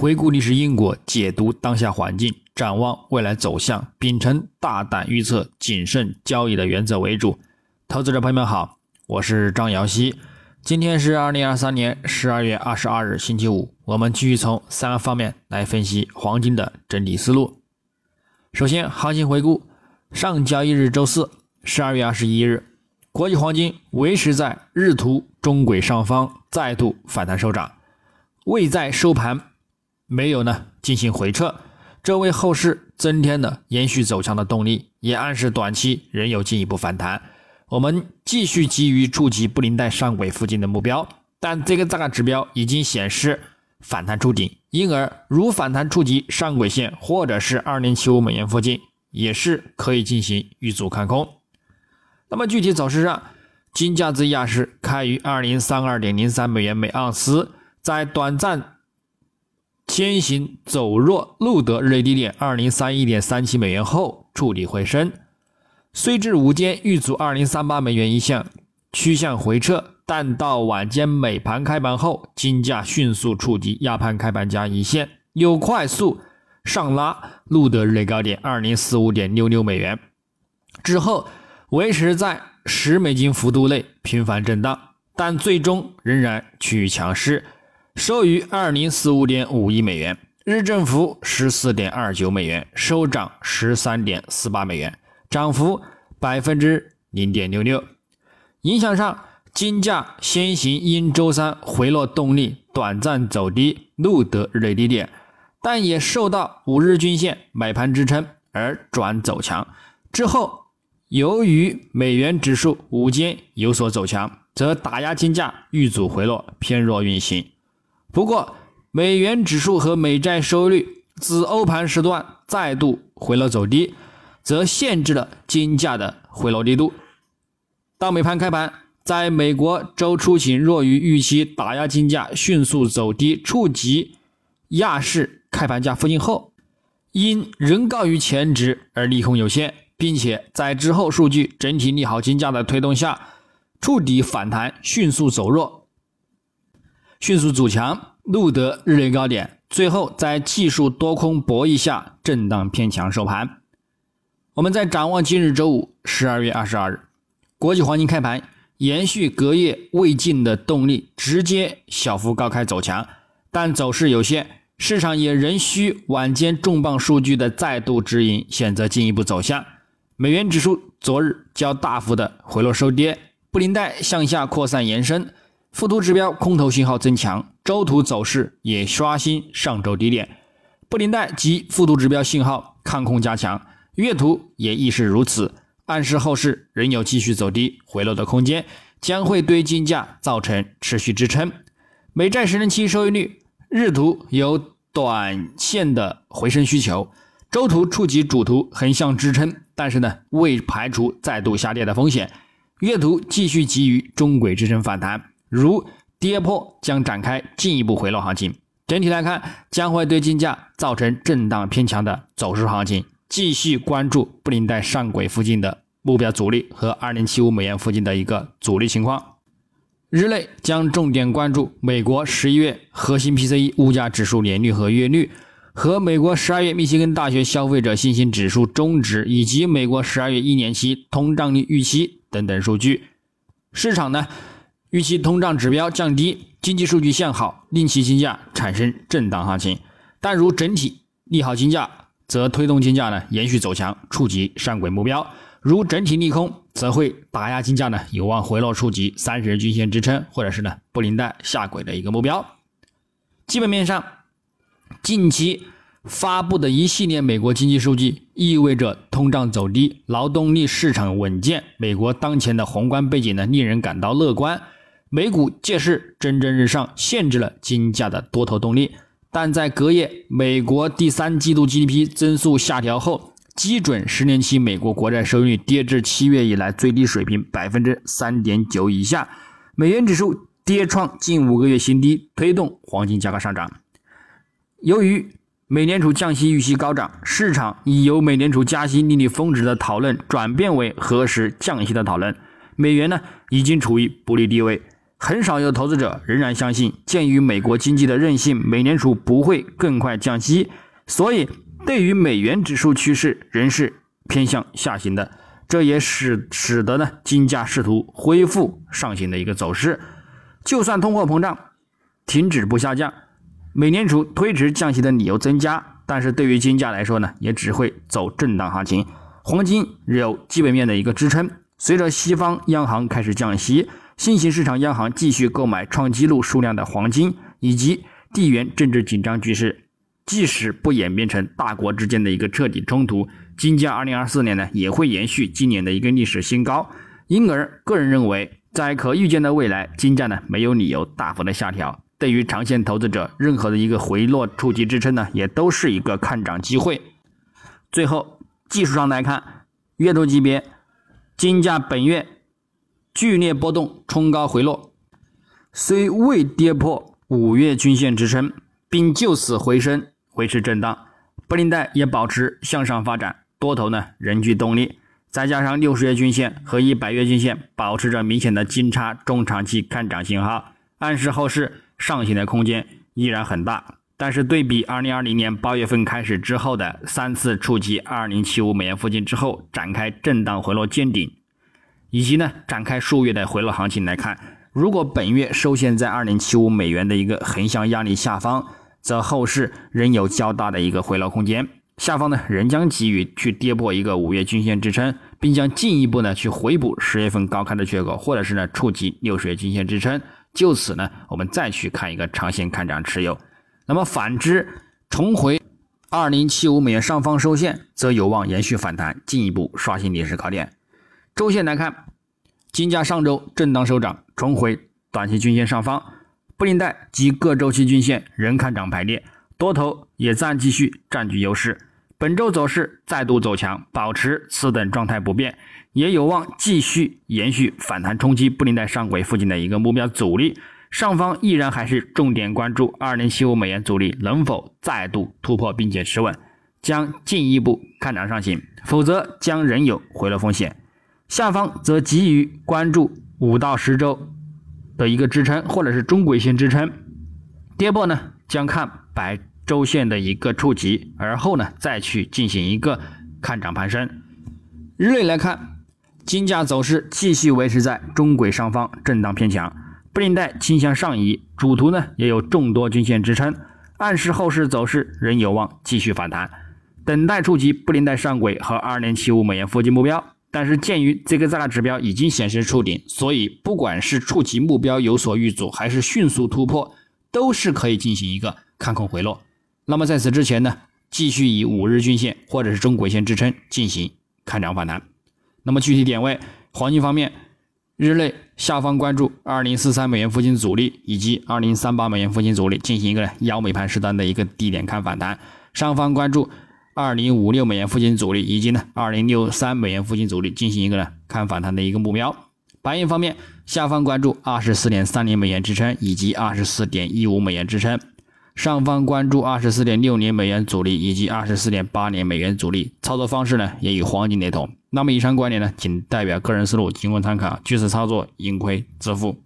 回顾历史因果，解读当下环境，展望未来走向，秉承大胆预测、谨慎交易的原则为主。投资者朋友们好，我是张瑶希。今天是二零二三年十二月二十二日，星期五。我们继续从三个方面来分析黄金的整体思路。首先，行情回顾：上交易日周四，十二月二十一日，国际黄金维持在日图中轨上方，再度反弹收涨，未在收盘。没有呢，进行回撤，这为后市增添了延续走强的动力，也暗示短期仍有进一步反弹。我们继续基于触及布林带上轨附近的目标，但这个价格指标已经显示反弹触顶，因而如反弹触及上轨线或者是二零七五美元附近，也是可以进行遇阻看空。那么具体走势上，金价自亚市开于二零三二点零三美元每盎司，在短暂。先行走弱，录得日内低点二零三一点三七美元后触底回升，虽至午间遇阻二零三八美元一线，趋向回撤，但到晚间美盘开盘后，金价迅速触及亚盘开盘价一线，又快速上拉，录得日内高点二零四五点六六美元，之后维持在十美金幅度内频繁震荡，但最终仍然趋于强势。收于二零四五点五亿美元，日振幅十四点二九美元，收涨十三点四八美元，涨幅百分之零点六六。影响上，金价先行因周三回落动力短暂走低，录得日内低点，但也受到五日均线买盘支撑而转走强。之后，由于美元指数午间有所走强，则打压金价遇阻回落，偏弱运行。不过，美元指数和美债收益率自欧盘时段再度回落走低，则限制了金价的回落力度。到美盘开盘，在美国周出行弱于预期，打压金价迅速走低，触及亚市开盘价附近后，因仍高于前值而利空有限，并且在之后数据整体利好金价的推动下，触底反弹，迅速走弱。迅速走强，录得日内高点，最后在技术多空博弈下震荡偏强收盘。我们在展望今日周五十二月二十二日，国际黄金开盘延续隔夜未尽的动力，直接小幅高开走强，但走势有限，市场也仍需晚间重磅数据的再度指引，选择进一步走向。美元指数昨日较大幅的回落收跌，布林带向下扩散延伸。附图指标空头信号增强，周图走势也刷新上周低点，布林带及附图指标信号看空加强，月图也亦是如此，暗示后市仍有继续走低回落的空间，将会对金价造成持续支撑。美债十年期收益率日图有短线的回升需求，周图触及主图横向支撑，但是呢未排除再度下跌的风险，月图继续基于中轨支撑反弹。如跌破将展开进一步回落行情，整体来看将会对金价造成震荡偏强的走势行情。继续关注布林带上轨附近的目标阻力和二零七五美元附近的一个阻力情况。日内将重点关注美国十一月核心 PCE 物价指数年率和月率，和美国十二月密歇根大学消费者信心指数终值以及美国十二月一年期通胀率预期等等数据。市场呢？预期通胀指标降低，经济数据向好，令其金价产生震荡行情。但如整体利好金价，则推动金价呢延续走强，触及上轨目标；如整体利空，则会打压金价呢有望回落触及三十日均线支撑，或者是呢布林带下轨的一个目标。基本面上，近期发布的一系列美国经济数据意味着通胀走低，劳动力市场稳健。美国当前的宏观背景呢，令人感到乐观。美股借势蒸蒸日上，限制了金价的多头动力。但在隔夜，美国第三季度 GDP 增速下调后，基准十年期美国国债收益率跌至七月以来最低水平百分之三点九以下，美元指数跌创近五个月新低，推动黄金价格上涨。由于美联储降息预期高涨，市场已由美联储加息利率峰值的讨论转变为何时降息的讨论。美元呢，已经处于不利地位。很少有投资者仍然相信，鉴于美国经济的韧性，美联储不会更快降息，所以对于美元指数趋势仍是偏向下行的。这也使使得呢金价试图恢复上行的一个走势。就算通货膨胀停止不下降，美联储推迟降息的理由增加，但是对于金价来说呢，也只会走震荡行情。黄金有基本面的一个支撑，随着西方央行开始降息。新兴市场央行继续购买创纪录数量的黄金，以及地缘政治紧张局势，即使不演变成大国之间的一个彻底冲突，金价二零二四年呢也会延续今年的一个历史新高。因而，个人认为，在可预见的未来，金价呢没有理由大幅的下调。对于长线投资者，任何的一个回落触及支撑呢，也都是一个看涨机会。最后，技术上来看，月度级别，金价本月。剧烈波动，冲高回落，虽未跌破五月均线支撑，并就此回升，维持震荡。布林带也保持向上发展，多头呢仍具动力。再加上六十月均线和一百月均线保持着明显的金叉，中长期看涨信号，暗示后市上行的空间依然很大。但是对比二零二零年八月份开始之后的三次触及二零七五美元附近之后展开震荡回落见顶。以及呢，展开数月的回落行情来看，如果本月收线在二零七五美元的一个横向压力下方，则后市仍有较大的一个回落空间。下方呢，仍将给予去跌破一个五月均线支撑，并将进一步呢去回补十月份高开的缺口，或者是呢触及六十月均线支撑。就此呢，我们再去看一个长线看涨持有。那么反之，重回二零七五美元上方收线，则有望延续反弹，进一步刷新历史高点。周线来看，金价上周震荡收涨，重回短期均线上方，布林带及各周期均线仍看涨排列，多头也暂继续占据优势。本周走势再度走强，保持此等状态不变，也有望继续延续反弹冲击布林带上轨附近的一个目标阻力。上方依然还是重点关注二零七五美元阻力能否再度突破并且持稳，将进一步看涨上行，否则将仍有回落风险。下方则急于关注五到十周的一个支撑，或者是中轨线支撑，跌破呢将看百周线的一个触及，而后呢再去进行一个看涨攀升。日内来看，金价走势继续维持在中轨上方震荡偏强，布林带倾向上移，主图呢也有众多均线支撑，暗示后市走势仍有望继续反弹，等待触及布林带上轨和二零七五美元附近目标。但是鉴于这个大指标已经显示触顶，所以不管是触及目标有所遇阻，还是迅速突破，都是可以进行一个看空回落。那么在此之前呢，继续以五日均线或者是中轨线支撑进行看涨反弹。那么具体点位，黄金方面，日内下方关注二零四三美元附近阻力以及二零三八美元附近阻力，进行一个腰美盘时段的一个低点看反弹。上方关注。二零五六美元附近阻力，以及呢二零六三美元附近阻力，进行一个呢看反弹的一个目标。白银方面，下方关注二十四点三零美元支撑，以及二十四点一五美元支撑；上方关注二十四点六零美元阻力，以及二十四点八零美元阻力。操作方式呢也与黄金雷同。那么以上观点呢仅代表个人思路，仅供参考，据此操作盈亏自负。